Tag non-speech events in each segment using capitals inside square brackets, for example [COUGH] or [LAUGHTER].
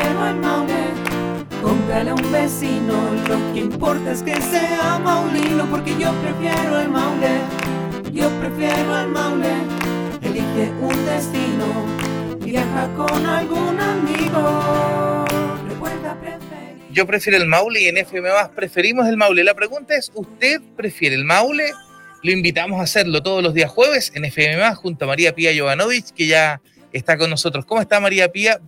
el Maule. Cómprale a un vecino, lo que importa es que sea maulino, porque yo prefiero el Maule. Yo prefiero el Maule. Elige un destino, viaja con algún amigo. Yo prefiero el Maule y en FM más preferimos el Maule. La pregunta es, ¿usted prefiere el Maule? Lo invitamos a hacerlo todos los días jueves en FM más junto a María Pía Jovanovic, que ya está con nosotros. ¿Cómo está María Pía?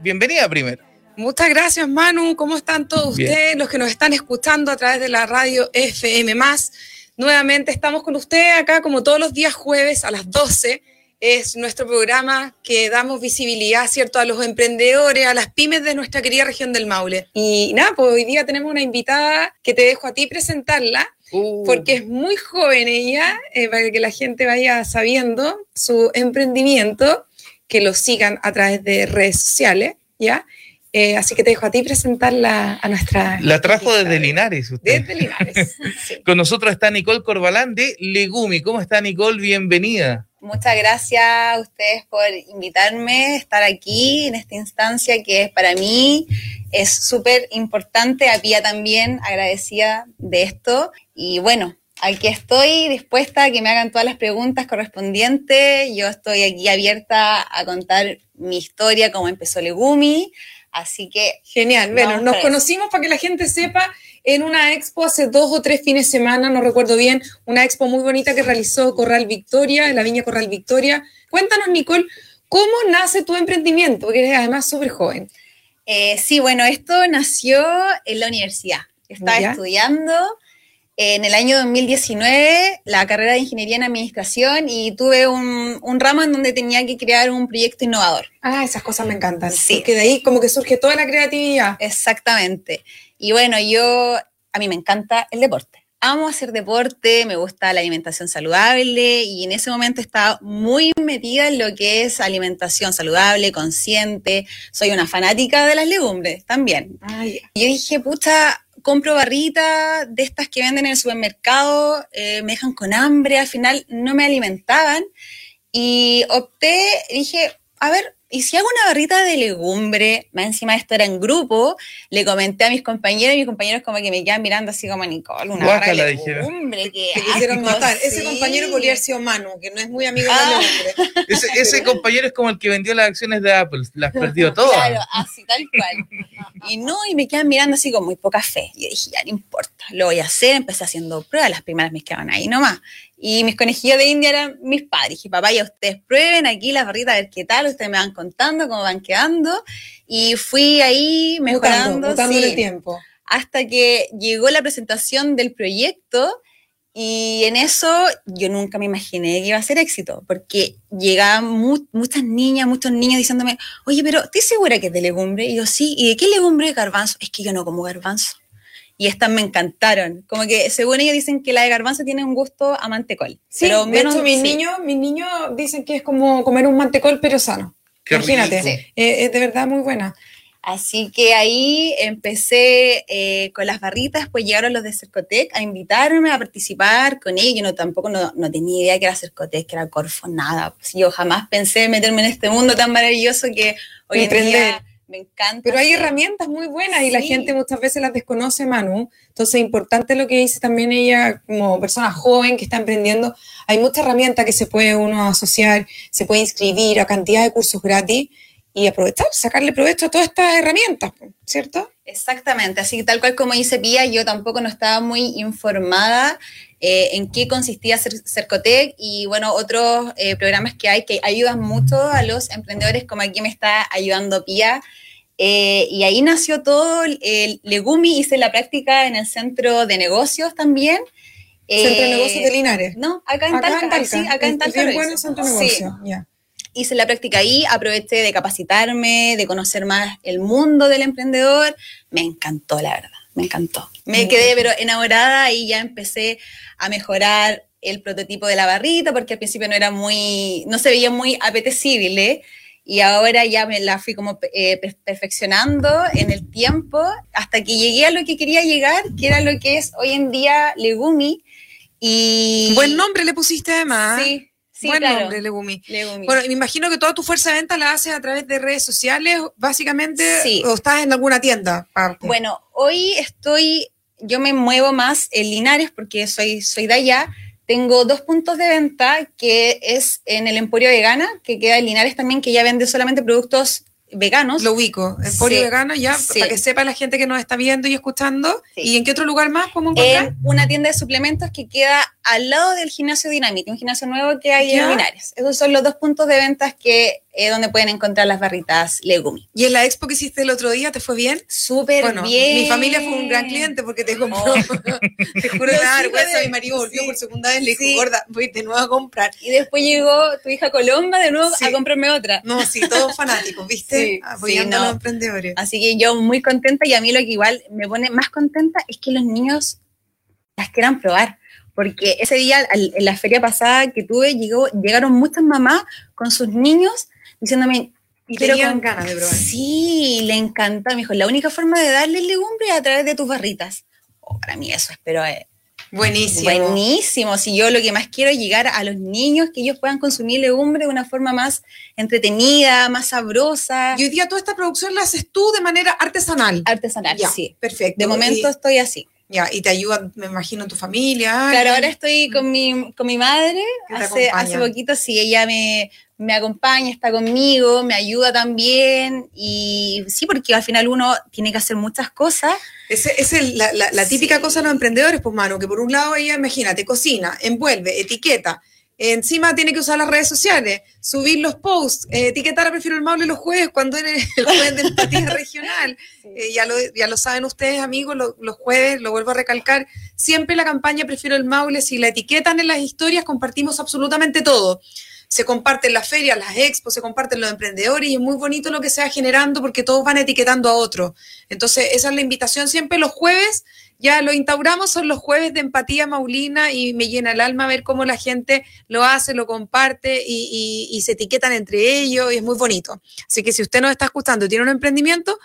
Bienvenida primero. Muchas gracias, Manu. ¿Cómo están todos Bien. ustedes, los que nos están escuchando a través de la radio FM? Nuevamente estamos con ustedes acá como todos los días jueves a las 12. Es nuestro programa que damos visibilidad, ¿cierto?, a los emprendedores, a las pymes de nuestra querida región del Maule. Y nada, pues hoy día tenemos una invitada que te dejo a ti presentarla, Uh, porque es muy joven ella, eh, para que la gente vaya sabiendo su emprendimiento, que lo sigan a través de redes sociales, ¿ya? Eh, así que te dejo a ti presentarla a nuestra... la trajo desde Linares usted. Desde Linares. [LAUGHS] sí. Con nosotros está Nicole Corbalán de Legumi. ¿Cómo está Nicole? Bienvenida. Muchas gracias a ustedes por invitarme a estar aquí en esta instancia que es para mí es súper importante. A Pía también agradecida de esto. Y bueno, aquí estoy dispuesta a que me hagan todas las preguntas correspondientes. Yo estoy aquí abierta a contar mi historia, cómo empezó Legumi. Así que Genial. Bueno, nos conocimos para que la gente sepa en una expo hace dos o tres fines de semana, no recuerdo bien, una expo muy bonita que realizó Corral Victoria, en la Viña Corral Victoria. Cuéntanos, Nicole, ¿cómo nace tu emprendimiento? Porque eres además súper joven. Eh, sí, bueno, esto nació en la universidad. Estaba Ya. estudiando en el año 2019 la carrera de Ingeniería en Administración y tuve un, un ramo en donde tenía que crear un proyecto innovador. Ah, esas cosas me encantan. Sí. Porque de ahí como que surge toda la creatividad. Exactamente. Y bueno, yo, a mí me encanta el deporte. Amo hacer deporte, me gusta la alimentación saludable y en ese momento estaba muy metida en lo que es alimentación saludable, consciente. Soy una fanática de las legumbres también. Ay, Y yo dije, pucha, compro barritas de estas que venden en el supermercado, eh, me dejan con hambre, al final no me alimentaban. Y opté, dije, a ver, ¿y si hago una barrita de legumbre? Más encima esto era en grupo, le comenté a mis compañeros y mis compañeros como que me quedan mirando así como, Nicole, una barra de dijeron. legumbre, que [LAUGHS] te quisieron matar. Ese compañero podría haber sido Manu, que no es muy amigo Ah. del hombre. [LAUGHS] Ese, ese compañero es como el que vendió las acciones de Apple. Las perdió [LAUGHS] todas. Claro, así tal cual. Y no, y me quedan mirando así con muy poca fe. Y yo dije, ya no importa, lo voy a hacer. Empecé haciendo pruebas, las primeras me quedaban ahí nomás. Y mis conejillos de India eran mis padres. Dije, papá, ya ustedes prueben aquí las barritas, a ver qué tal, ustedes me van contando cómo van quedando. Y fui ahí mejorando. Mutando, sí, el tiempo. hasta que llegó la presentación del proyecto y en eso yo nunca me imaginé que iba a ser éxito, porque llegaban mu- muchas niñas, muchos niños diciéndome, oye, pero ¿estás segura que es de legumbre? Y yo, sí, ¿y de qué legumbre? Garbanzo. Es que yo no como garbanzo. Y estas me encantaron. Como que según ellos dicen que la de garbanzo tiene un gusto a mantecol. Sí, pero de menos- hecho, mis sí. niños, mis niños dicen que es como comer un mantecol, pero sano. Qué Imagínate, rico. eh, es de verdad muy buena. Así que ahí empecé eh, con las barritas, pues llegaron los de Cercotec a invitarme a participar con ellos. Yo no, tampoco no, no tenía idea que era Cercotec, que era Corfo, nada. Pues yo jamás pensé meterme en este mundo tan maravilloso que hoy en día me encanta. Pero hay herramientas muy buenas y la gente muchas veces las desconoce, Manu. Entonces, es importante lo que dice también ella como persona joven que está emprendiendo. Hay muchas herramientas que se puede uno asociar, se puede inscribir a cantidad de cursos gratis y aprovechar, sacarle provecho a todas estas herramientas, ¿cierto? Exactamente, así que tal cual como dice Pía, yo tampoco no estaba muy informada eh, en qué consistía Cer- Cercotec y bueno, otros eh, programas que hay que ayudan mucho a los emprendedores, como aquí me está ayudando Pía. Eh, y ahí nació todo, el Legumi hice la práctica en el centro de negocios también. Centro de Eh, Negocios de Linares. No, acá en Acá Talca, en Talca. sí, acá en Es Talca. bien bueno. Centro de Sí Negocios. ya. hice la práctica ahí, aproveché de capacitarme, de conocer más el mundo del emprendedor. Me encantó, la verdad, me encantó. Me quedé pero enamorada y ya empecé a mejorar el prototipo de la barrita porque al principio no era muy, no se veía muy apetecible y ahora ya me la fui como eh, per- perfeccionando en el tiempo hasta que llegué a lo que quería llegar, que era lo que es hoy en día Legumi. Y Buen nombre le pusiste además. Sí, Sí, Buen claro. nombre, Legumi. Legumi. Bueno, me imagino que toda tu fuerza de venta la haces a través de redes sociales, básicamente, Sí. o estás en alguna tienda. aparte. Bueno, hoy estoy, yo me muevo más en Linares porque soy, soy de allá. Tengo dos puntos de venta, que es en el Emporio Vegana, que queda en Linares también, que ya vende solamente productos veganos. Lo ubico. Emporio Sí. Vegano, ya, Sí. para que sepa la gente que nos está viendo y escuchando. Sí. ¿Y en qué otro lugar más podemos encontrar? en una tienda de suplementos que queda al lado del gimnasio Dinamite, un gimnasio nuevo que hay Ya. en Linares. Esos son los dos puntos de ventas que eh, donde pueden encontrar las barritas Legumi. ¿Y en la expo que hiciste el otro día te fue bien? Súper Bueno, bien. mi familia fue un gran cliente porque te compró. Oh. [LAUGHS] te juro, Los me da hijos vergüenza. Mi marido volvió sí. por segunda vez, le dijo, Sí. gorda, voy de nuevo a comprar. Y después llegó tu hija Colomba de nuevo Sí. a comprarme otra. No, sí, todos fanáticos, ¿viste? Apoyando sí, a no. los emprendedores. Así que yo muy contenta y a mí lo que igual me pone más contenta es que los niños las quieran probar. Porque ese día, en la feria pasada que tuve, llegó, llegaron muchas mamás con sus niños diciéndome... Y "Quiero tenían con- ganas de probar. Sí, le encanta. Me dijo, la única forma de darle legumbre es a través de tus barritas. Oh, para mí eso espero es Buenísimo. buenísimo. Si yo lo que más quiero es llegar a los niños, que ellos puedan consumir legumbre de una forma más entretenida, más sabrosa, Y hoy día toda esta producción la haces tú de manera artesanal. artesanal. Ya, Sí. perfecto. De momento Y, estoy así. Ya, y te ayuda, me imagino, tu familia. Claro, ahora estoy con mi, con mi madre. Hace, hace poquito, sí, ella me, me acompaña, está conmigo, me ayuda también. Y sí, porque al final uno tiene que hacer muchas cosas. Esa es la, la- la típica Sí. cosa de los emprendedores, pues, mano, que por un lado ella, imagínate, cocina, envuelve, etiqueta. Encima tiene que usar las redes sociales, subir los posts, eh, etiquetar a Prefiero el Maule los jueves cuando eres [LAUGHS] el jueves de empatía [LAUGHS] regional. Eh, ya, lo, ya lo saben ustedes, amigos, lo- los jueves, lo vuelvo a recalcar, siempre la campaña Prefiero el Maule, si la etiquetan en las historias, compartimos absolutamente todo. Se comparten las ferias, las expos, se comparten los emprendedores y es muy bonito lo que se va generando porque todos van etiquetando a otros. Entonces, esa es la invitación siempre los jueves. Ya lo instauramos, son los jueves de empatía maulina y me llena el alma ver cómo la gente lo hace, lo comparte y, se etiquetan entre ellos y es muy bonito. Así que si usted nos está escuchando y tiene un emprendimiento,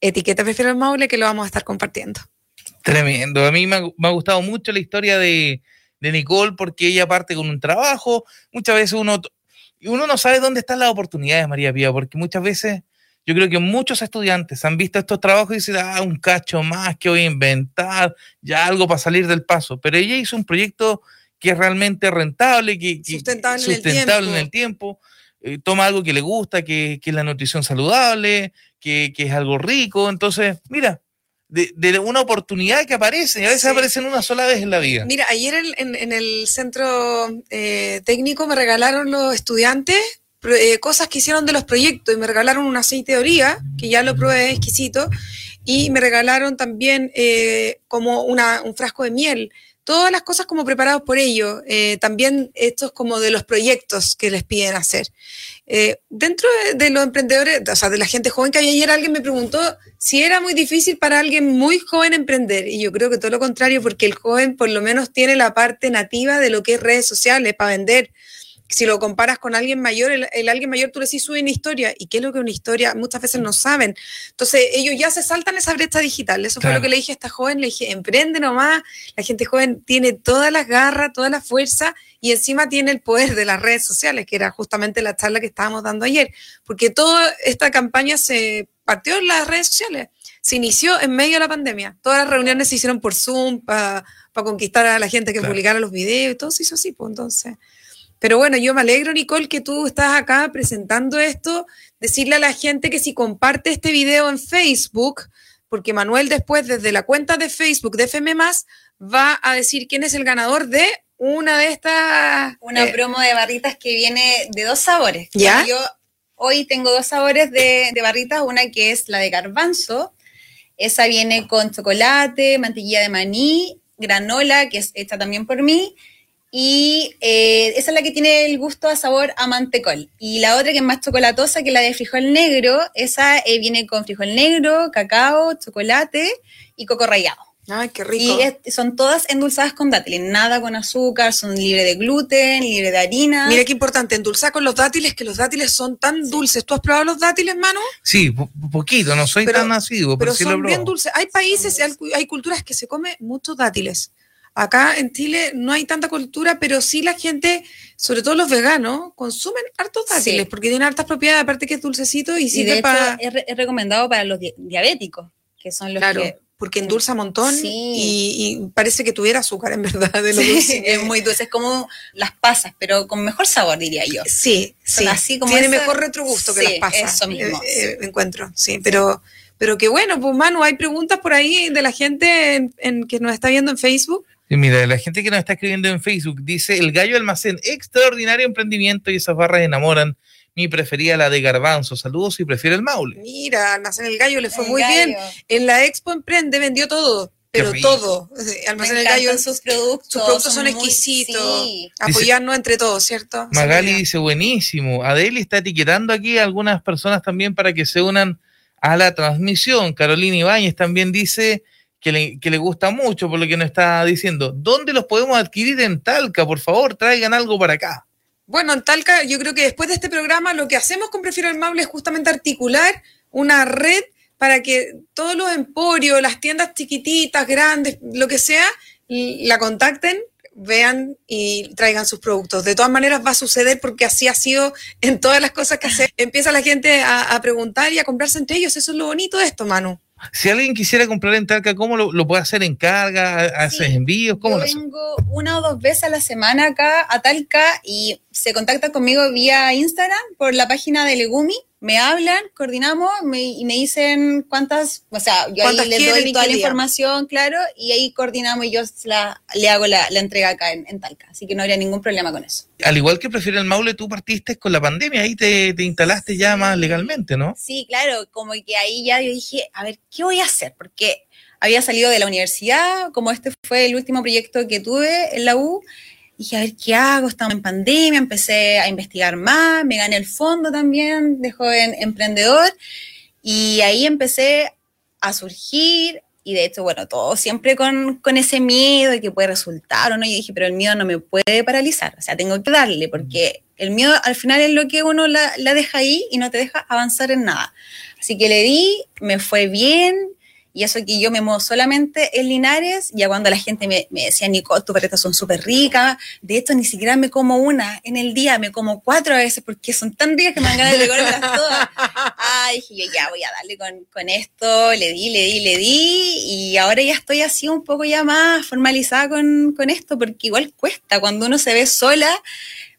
etiqueta Prefiero el Maule que lo vamos a estar compartiendo. Tremendo. A mí me ha, gustado mucho la historia de, Nicole porque ella parte con un trabajo. Muchas veces uno, uno no sabe dónde están las oportunidades, María Pía, porque muchas veces yo creo que muchos estudiantes han visto estos trabajos y dicen, ah, un cacho más que voy a inventar, ya algo para salir del paso. Pero ella hizo un proyecto que es realmente rentable, que, que- Sustentable en el tiempo. en el tiempo. eh, toma algo que le gusta, que, que es la nutrición saludable, que, que es algo rico. Entonces, mira, de, de una oportunidad que aparece, y a veces Sí. aparecen una sola vez en la vida. Mira, ayer en, en- el centro eh, técnico me regalaron los estudiantes eh, cosas que hicieron de los proyectos y me regalaron un aceite de oliva, que ya lo probé, exquisito, y me regalaron también eh, como una, un frasco de miel. Todas las cosas como preparados por ellos, eh, también estos como de los proyectos que les piden hacer. Dentro de, de los emprendedores, o sea, de la gente joven que había ayer, alguien me preguntó si era muy difícil para alguien muy joven emprender. Y yo creo que todo lo contrario, porque el joven por lo menos tiene la parte nativa de lo que es redes sociales para vender. Si lo comparas con alguien mayor, el, el alguien mayor tú le decís sube una historia. ¿Y qué es lo que una historia? Muchas veces no saben. Entonces ellos ya se saltan esa brecha digital. Eso fue lo que le dije a esta joven. Le dije, emprende nomás. La gente joven tiene todas las garras, toda la fuerza y encima tiene el poder de las redes sociales, que era justamente la charla que estábamos dando ayer. Porque toda esta campaña se partió en las redes sociales. Se inició en medio de la pandemia. Todas las reuniones se hicieron por Zoom para conquistar a la gente que Claro. publicara los videos y todo se hizo así, pues entonces. Pero bueno, yo me alegro, Nicole, que tú estás acá presentando esto. Decirle a la gente que si comparte este video en Facebook, porque Manuel después desde la cuenta de Facebook de FM va a decir quién es el ganador de una de estas. Una eh, promo de barritas que viene de dos sabores. ¿Ya? Yo hoy tengo dos sabores de, de barritas, una que es la de garbanzo, esa viene con chocolate, mantequilla de maní, granola, que es hecha también por mí, y eh, esa es la que tiene el gusto a sabor a mantecol. Y la otra que es más chocolatosa, que es la de frijol negro, esa eh, viene con frijol negro, cacao, chocolate y coco rallado. Ay, qué rico. Y es- son todas endulzadas con dátiles, nada con azúcar, son libres de gluten, libres de harina. Mira qué importante, endulzar con los dátiles, que los dátiles son tan dulces. ¿Tú has probado los dátiles, Manu? Sí, po- poquito, no soy Pero- tan nacido, pero, Pero sí lo son bien probado. dulces. Hay países, hay, hay culturas que se come muchos dátiles. Acá en Chile no hay tanta cultura, pero sí la gente, sobre todo los veganos, consumen hartos dátiles Sí. porque tienen hartas propiedades, aparte que es dulcecito y Y de sirve hecho, para... es, re- es recomendado para los di- diabéticos, que son los Claro, que... porque endulza un montón Sí. y, y parece que tuviera azúcar en verdad de lo Sí, dulce que es muy dulce, es como las pasas, pero con mejor sabor, diría yo. Sí, Son sí. así como Tiene esa- mejor retrogusto que las pasas. eso mismo, eh, eh, encuentro, sí. Pero, pero qué bueno, pues Manu, hay preguntas por ahí de la gente en, en que nos está viendo en Facebook. Y mira, la gente que nos está escribiendo en Facebook dice, el gallo almacén, extraordinario emprendimiento y esas barras enamoran. Mi preferida la de garbanzo. Saludos y prefiero el maule. Mira, Almacén El Gallo le fue El muy gallo. bien. En la Expo Emprende vendió todo, pero todo. Me Almacén El Gallo, sus productos. sus productos son, exquisitos. sí. Apoyarnos entre todos, ¿cierto? Magali dice, buenísimo. Adeli está etiquetando aquí a algunas personas también para que se unan a la transmisión. Carolina Ibáñez también dice que le, que le gusta mucho por lo que nos está diciendo. ¿Dónde los podemos adquirir en Talca? Por favor, traigan algo para acá. Bueno, en Talca, yo creo que después de este programa lo que hacemos con Prefiero el es justamente articular una red para que todos los emporios, las tiendas chiquititas, grandes, lo que sea, la contacten, vean y traigan sus productos. De todas maneras va a suceder porque así ha sido en todas las cosas que hacemos. Empieza la gente a, a preguntar y a comprarse entre ellos. Eso es lo bonito de esto, Manu. Si alguien quisiera comprar en Talca, ¿cómo lo, lo puede hacer en carga? ¿Hace Sí, envíos? ¿Cómo Yo lo vengo una o dos veces a la semana acá a Talca y se contacta conmigo vía Instagram por la página de Legumi. Me hablan, coordinamos me- y me dicen cuántas, o sea, yo ¿Cuántas ahí les doy toda la día? información, claro, y ahí coordinamos y yo la- le hago la, la entrega acá en, en Talca. Así que no habría ningún problema con eso. Al igual que prefiero el Maule, tú partiste con la pandemia, ahí te, te instalaste ya más legalmente, ¿no? Sí, claro, como que ahí ya yo dije, a ver, ¿qué voy a hacer? Porque había salido de la universidad, como este fue el último proyecto que tuve en la U, dije, a ver, ¿qué hago? Estamos en pandemia, empecé a investigar más, me gané el fondo también de joven emprendedor, y ahí empecé a surgir, y de hecho, bueno, todo siempre con, con ese miedo de que puede resultar o no, yo dije, pero el miedo no me puede paralizar, o sea, tengo que darle, porque el miedo al final es lo que uno la, la deja ahí y no te deja avanzar en nada. Así que le di, me fue bien, y eso que yo me muevo solamente en Linares, ya cuando la gente me, decía, Nicole, tus paletas son súper ricas, de hecho ni siquiera me como una en el día, me como cuatro a veces porque son tan ricas que me dan ganas de comerlas todas. Ah, dije yo, ya voy a darle con, con esto, le di, le di, le di, y ahora ya estoy así un poco ya más formalizada con, con esto, porque igual cuesta cuando uno se ve sola,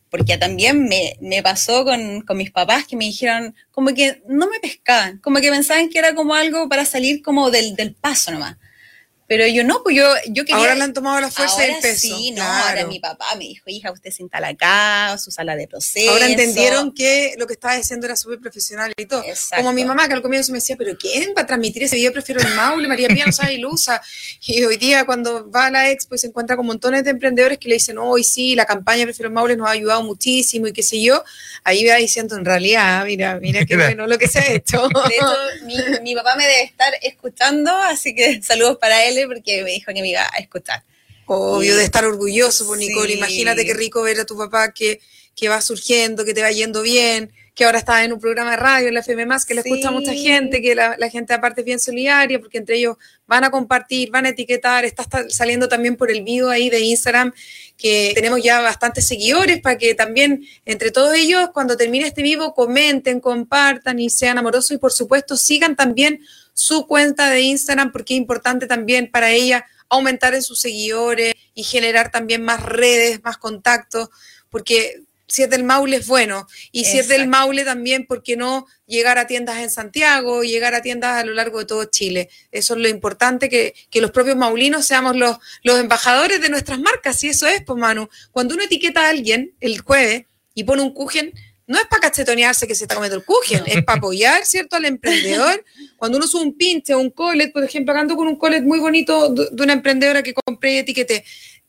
porque también me, me pasó con, con mis papás que me dijeron como que no me pescaban, como que pensaban que era como algo para salir como del, del paso nomás. Pero yo no, pues yo, yo quería... Ahora le han tomado la fuerza Ahora el peso. Sí, no, claro. ahora mi papá me dijo, hija, usted se instala acá, su sala de proceso. Ahora entendieron que lo que estaba haciendo era súper profesional y todo. Exacto. Como mi mamá, que al comienzo me decía, pero ¿quién va a transmitir ese video? Prefiero el Maule, María Pía no sabe y lo usa. Y hoy día cuando va a la expo y se encuentra con montones de emprendedores que le dicen, hoy sí, la campaña Prefiero el Maule nos ha ayudado muchísimo y qué sé yo, ahí va diciendo, en realidad, mira, mira qué bueno lo que se ha hecho. De hecho, mi, mi papá me debe estar escuchando, así que saludos para él porque me dijo que me iba a escuchar. Obvio, de estar orgulloso por Sí. Nicole. Imagínate qué rico ver a tu papá que, que va surgiendo, que te va yendo bien, que ahora está en un programa de radio en la FM que le Sí. escucha a mucha gente, que la, la gente aparte es bien solidaria, porque entre ellos van a compartir, van a etiquetar, está, saliendo también por el video ahí de Instagram, que tenemos ya bastantes seguidores para que también entre todos ellos, cuando termine este vivo, comenten, compartan y sean amorosos y por supuesto sigan también su cuenta de Instagram, porque es importante también para ella aumentar en sus seguidores y generar también más redes, más contactos, porque si es del Maule es bueno, y si es del. Maule también, ¿por qué no llegar a tiendas en Santiago, llegar a tiendas a lo largo de todo Chile? Eso es lo importante, que, que los propios maulinos seamos los, los embajadores de nuestras marcas, y eso es, pues Manu, cuando uno etiqueta a alguien el jueves y pone un cujen, no es para cachetonearse que se está comiendo el cujen, es para apoyar, ¿cierto?, al emprendedor. Cuando uno sube un pinche o un colet, por ejemplo, acá ando con un colet muy bonito de de una emprendedora que compré y etiqueté.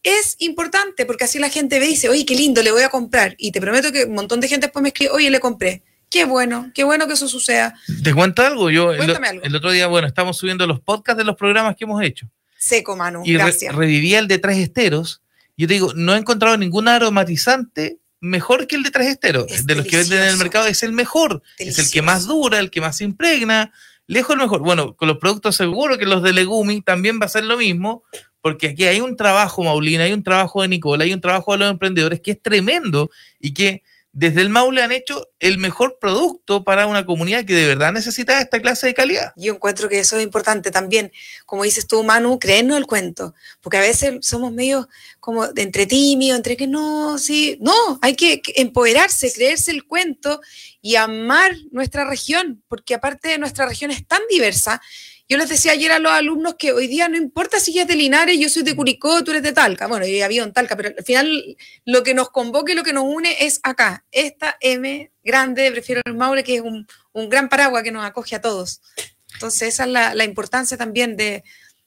Es importante porque así la gente ve y dice, oye, qué lindo, le voy a comprar. Y te prometo que un montón de gente después me escribe, oye, le compré. Qué bueno, qué bueno que eso suceda. ¿Te cuento algo? Yo el, algo. el otro día, bueno, estamos subiendo los podcasts de los programas que hemos hecho. Seco, Manu, y re- gracias. revivía el de tres esteros. Yo te digo, no he encontrado ningún aromatizante mejor que el de tres esteros. Es de los que venden en el mercado es el mejor. Es el que más dura, el que más se impregna. Lejos el mejor. Bueno, con los productos seguro que los de Legumi también va a ser lo mismo, porque aquí hay un trabajo, Maulina, hay un trabajo de Nicola, hay un trabajo de los emprendedores que es tremendo y que desde el Maule han hecho el mejor producto para una comunidad que de verdad necesita esta clase de calidad. Yo encuentro que eso es importante también, como dices tú, Manu, creernos el cuento, porque a veces somos medio como de entre tímidos, entre que no, sí, no, hay que empoderarse, creerse el cuento y amar nuestra región, porque aparte nuestra región es tan diversa yo les decía ayer a los alumnos que hoy día no importa si es de Linares, yo soy de Curicó, tú eres de Talca. Bueno, yo había en Talca, pero al final lo que nos convoque, lo que nos une es acá. Esta M grande, prefiero el Maule, que es un, gran paraguas que nos acoge a todos. Entonces, esa es la, importancia también de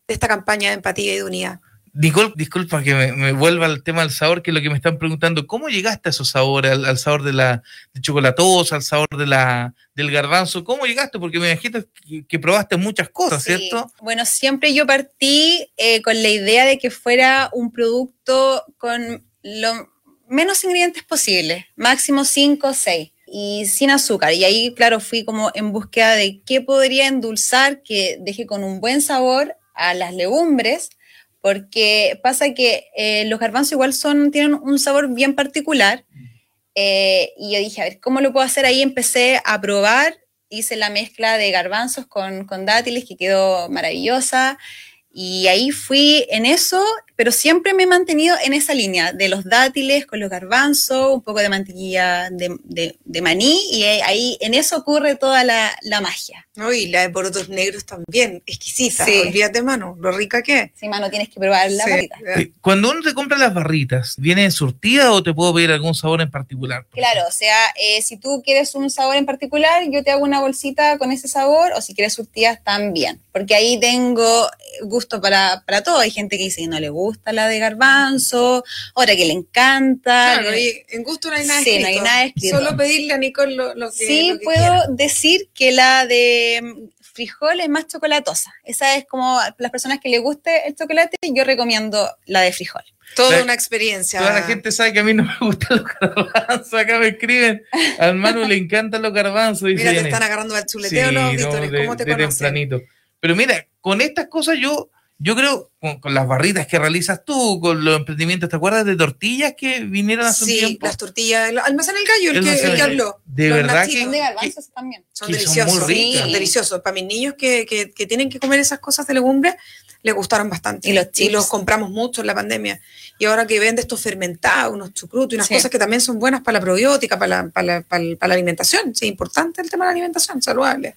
esta campaña de empatía y de unidad. Nicole, disculpa que me, vuelva al tema del sabor, que es lo que me están preguntando. ¿Cómo llegaste a esos sabores? Al, sabor de la de chocolatosa, al sabor de la, del garbanzo. ¿Cómo llegaste? Porque me dijiste que, probaste muchas cosas, ¿cierto? Bueno, siempre yo partí eh, con la idea de que fuera un producto con lo menos ingredientes posibles, máximo 5 o 6 y sin azúcar. Y ahí, claro, fui como en búsqueda de qué podría endulzar, que deje con un buen sabor a las legumbres porque pasa que eh, los garbanzos igual son, tienen un sabor bien particular. Eh, y yo dije, a ver, ¿cómo lo puedo hacer? Ahí empecé a probar, hice la mezcla de garbanzos con, con dátiles que quedó maravillosa. Y ahí fui en eso, pero siempre me he mantenido en esa línea de los dátiles con los garbanzos, un poco de mantequilla de, maní, y ahí en eso ocurre toda la, magia. y la de porotos negros también, exquisita. Sí. Olvídate, mano, lo rica que es. Sí, mano, tienes que probar la barrita. Cuando uno te compra las barritas, ¿viene surtida o te puedo pedir algún sabor en particular? Claro, o sea, eh, si tú quieres un sabor en particular, yo te hago una bolsita con ese sabor, o si quieres surtidas, también. Porque ahí tengo gusto para, para todo. Hay gente que dice que no le gusta gusta la de garbanzo, otra que le encanta. Claro, y en gusto no hay nada sí, no hay nada escrito. Solo pedirle a Nicole lo, que Sí, puedo decir que la de mm, frijol es más chocolatosa. Esa es como las personas que le guste el chocolate, yo recomiendo la de frijol. Toda una experiencia. Toda la gente sabe que a mí no me gustan los garbanzos. Acá me escriben. Al Manu le encantan los garbanzos. Mira, te están agarrando al chuleteo los auditores. ¿Cómo te tempranito. Pero mira, con estas cosas yo yo creo, con, las barritas que realizas tú, con los emprendimientos, ¿te acuerdas de tortillas que vinieron hace sí, un tiempo? Sí, las tortillas, almacén el gallo, el, que, el que, habló. De verdad que, de garbanzos también. Son deliciosos, son, muy ricas. deliciosos. Para mis niños que, que, que, tienen que comer esas cosas de legumbres, les gustaron bastante. Y los, chips. y los compramos mucho en la pandemia. Y ahora que vende estos fermentados, unos chucrutos y unas cosas que también son buenas para la probiótica, para la, para la, para la alimentación. Sí, importante el tema de la alimentación, saludable.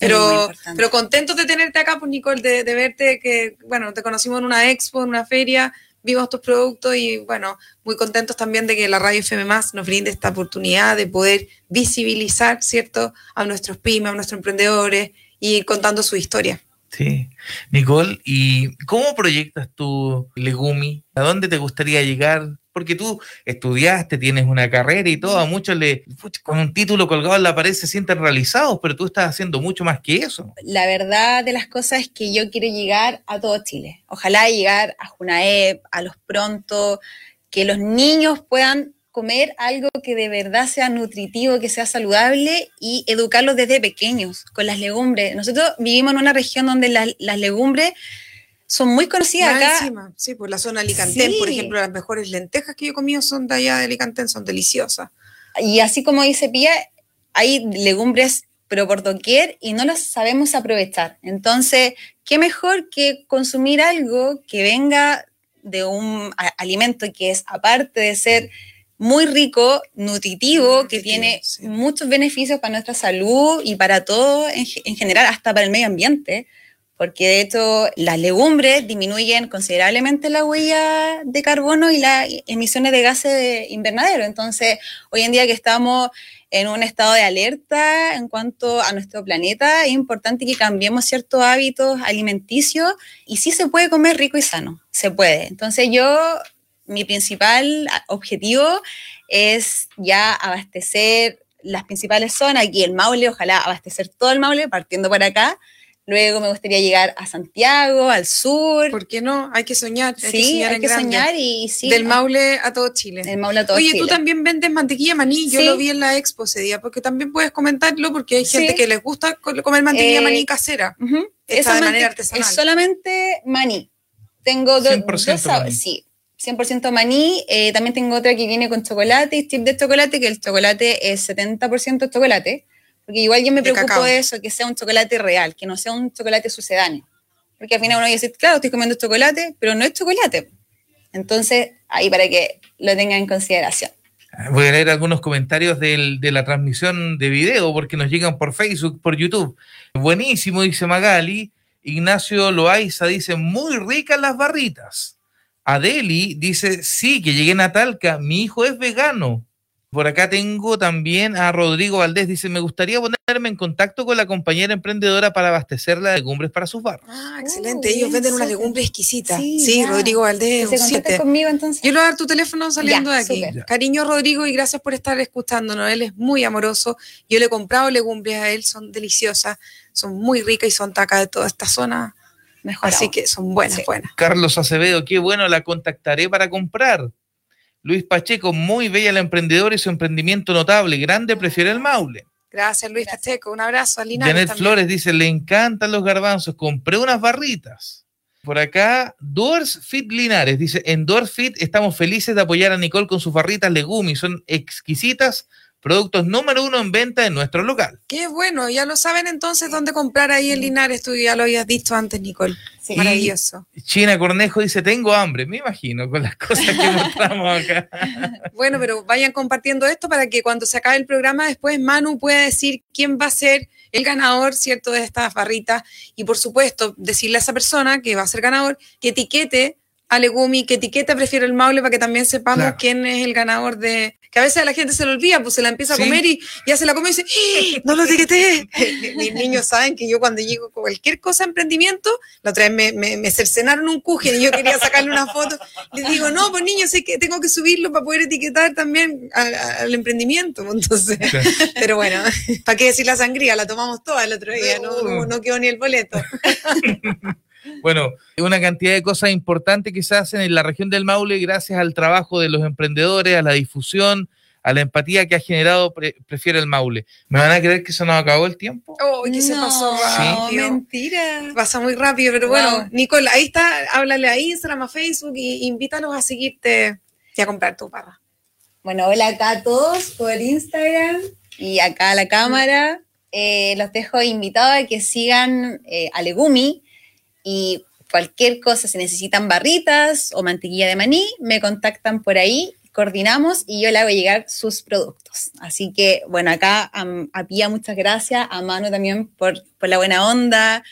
Pero, pero contentos de tenerte acá, pues Nicole, de, de, verte que, bueno, te conocimos en una expo, en una feria, vimos tus productos y, bueno, muy contentos también de que la Radio FM Más nos brinde esta oportunidad de poder visibilizar, ¿cierto?, a nuestros pymes, a nuestros emprendedores y contando su historia. Sí. Nicole, ¿y cómo proyectas tu Legumi? ¿A dónde te gustaría llegar? Porque tú estudiaste, tienes una carrera y todo, a muchos le, con un título colgado en la pared se sienten realizados, pero tú estás haciendo mucho más que eso. La verdad de las cosas es que yo quiero llegar a todo Chile. Ojalá llegar a Junaep, a los pronto, que los niños puedan comer algo que de verdad sea nutritivo, que sea saludable y educarlos desde pequeños con las legumbres. Nosotros vivimos en una región donde las legumbres son muy conocidas acá. Sí, por la zona Alicantén, por ejemplo, las mejores lentejas que yo he comido son de allá de Alicantén, son deliciosas. Y así como dice Pía, hay legumbres pero por doquier y no las sabemos aprovechar. Entonces, ¿qué mejor que consumir algo que venga de un alimento que es, aparte de ser muy rico, nutritivo, que tiene muchos beneficios para nuestra salud y para todo en, en general, hasta para el medio ambiente? Porque de hecho las legumbres disminuyen considerablemente la huella de carbono y las emisiones de gases de invernadero. Entonces, hoy en día que estamos en un estado de alerta en cuanto a nuestro planeta, es importante que cambiemos ciertos hábitos alimenticios y sí se puede comer rico y sano, se puede. Entonces yo, mi principal objetivo es ya abastecer las principales zonas, aquí el Maule, ojalá abastecer todo el Maule partiendo por acá, Luego me gustaría llegar a Santiago, al sur. ¿Por qué no? Hay que soñar. Hay sí, que hay que soñar y sí. Del Maule a todo Chile. Del Maule a todo Oye, tú también vendes mantequilla maní. Yo lo vi en la expo ese día, porque también puedes comentarlo, porque hay gente que les gusta comer mantequilla maní eh, casera. Esa de manera artesanal. Es solamente maní. Tengo do- 100% dos sabores, maní. sí. 100% maní. Eh, también tengo otra que viene con chocolate y chip de chocolate, que el chocolate es 70% chocolate. Porque igual yo me De preocupo cacao. de eso, que sea un chocolate real, que no sea un chocolate sucedáneo. Porque al final uno dice, claro, estoy comiendo chocolate, pero no es chocolate. Entonces, ahí para que lo tengan en consideración. Voy a leer algunos comentarios del- de la transmisión de video porque nos llegan por Facebook, por YouTube. Buenísimo, dice Magali. Ignacio Loaiza dice, muy ricas las barritas. Adeli dice, sí, que llegué a Talca, mi hijo es vegano. Por acá tengo también a Rodrigo Valdés, dice, me gustaría ponerme en contacto con la compañera emprendedora para abastecerla de legumbres para sus barras. Ah, excelente. Ellos venden una legumbre exquisita. Sí. Rodrigo Que Valdés, se contacten siete. conmigo entonces. Yo le voy a dar tu teléfono saliendo Ya, de aquí. Cariño Rodrigo y gracias por estar escuchándonos. Él es muy amoroso. Yo le he comprado legumbres a él, son deliciosas, son muy ricas y son tacas de toda esta zona. Mejor Así aún. que son buenas, Sí. buenas. Carlos Acevedo, qué bueno, la contactaré para comprar. Luis Pacheco, muy bella la emprendedora y su emprendimiento notable. Grande, prefiere el Maule. Gracias, Luis. Pacheco. Un abrazo a Linares Janet también. Flores dice, le encantan los garbanzos, compré unas barritas. Por acá, Doors Fit Linares dice, en Doors Fit estamos felices de apoyar a Nicole con sus barritas Legumi, son exquisitas, productos número uno en venta en nuestro local. Qué bueno, ya lo saben entonces dónde comprar ahí en Linares. Tú ya lo habías dicho antes, Nicole. Sí. Maravilloso. China Cornejo dice, tengo hambre, me imagino, con las cosas que [LAUGHS] mostramos acá. Bueno, pero vayan compartiendo esto para que cuando se acabe el programa después Manu pueda decir quién va a ser el ganador, ¿cierto?, de estas barritas. Y por supuesto, decirle a esa persona que va a ser ganador que etiquete a Legumi, que etiquete Prefiero el Maule para que también sepamos Claro. quién es el ganador de... Que a veces a la gente se le olvida, pues se la empieza Sí. a comer y ya se la come y dice, ¡Ah! no lo etiqueté. [LAUGHS] Mis niños saben que yo cuando llego con cualquier cosa de emprendimiento, la otra vez me, me, me cercenaron un cujen y yo quería sacarle una foto. Les digo, no, pues niños, sé que tengo que subirlo para poder etiquetar también al, al emprendimiento. pues, Entonces, [LAUGHS] pero bueno, ¿para qué decir la sangría? La tomamos toda el otro día, no, no, no quedó ni el boleto. [LAUGHS] Bueno, una cantidad de cosas importantes que se hacen en la región del Maule gracias al trabajo de los emprendedores, a la difusión, a la empatía que ha generado Pre- Prefiere el Maule. ¿Me van a creer que se nos acabó el tiempo? Oh, que se pasó Sí. mentira. Pasa muy rápido, pero bueno. Nicole, ahí está, háblale a Instagram, a Facebook y invítalos a seguirte y a comprar tu barra. Bueno, hola acá a todos por Instagram y acá a la cámara. Eh, los dejo invitados a que sigan eh, a Legumi y cualquier cosa, si necesitan barritas o mantequilla de maní, me contactan por ahí, coordinamos y yo le hago llegar sus productos. Así que, bueno, acá a, a Pía muchas gracias, a Manu también por, por la buena onda,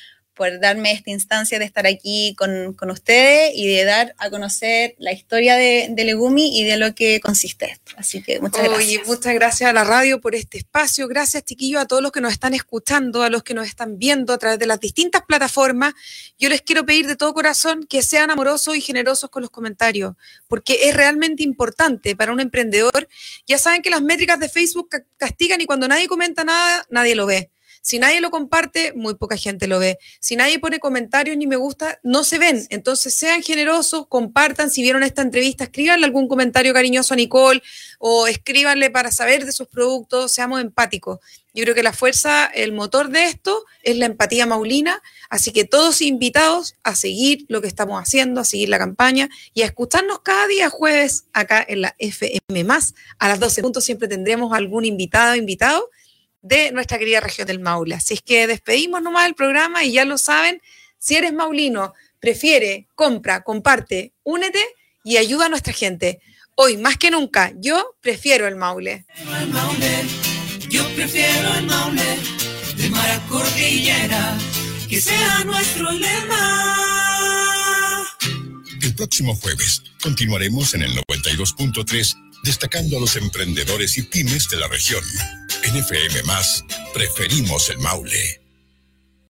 por darme esta instancia de estar aquí con, con ustedes y de dar a conocer la historia de, de Legumi y de lo que consiste esto. Así que muchas gracias. muchas gracias a la radio por este espacio. Gracias, chiquillos, a todos los que nos están escuchando, a los que nos están viendo a través de las distintas plataformas. Yo les quiero pedir de todo corazón que sean amorosos y generosos con los comentarios, porque es realmente importante para un emprendedor. Ya saben que las métricas de Facebook ca- castigan y cuando nadie comenta nada, nadie lo ve. Si nadie lo comparte, muy poca gente lo ve. Si nadie pone comentarios ni me gusta, no se ven. Entonces sean generosos, compartan. Si vieron esta entrevista, escríbanle algún comentario cariñoso a Nicole o escríbanle para saber de sus productos. Seamos empáticos. Yo creo que la fuerza, el motor de esto es la empatía maulina. Así que todos invitados a seguir lo que estamos haciendo, a seguir la campaña y a escucharnos cada día jueves acá en la FM. A las 12 puntos siempre tendremos algún invitado, invitado de nuestra querida región del Maule. Así es que despedimos nomás el programa y ya lo saben, si eres maulino, prefiere, compra, comparte, únete y ayuda a nuestra gente. Hoy más que nunca, yo prefiero el Maule. el Maule, yo prefiero el Maule, de mar a cordillera, que sea nuestro lema. El próximo jueves continuaremos en el 92.3 destacando a los emprendedores y pymes de la región. En FM Más, preferimos el Maule.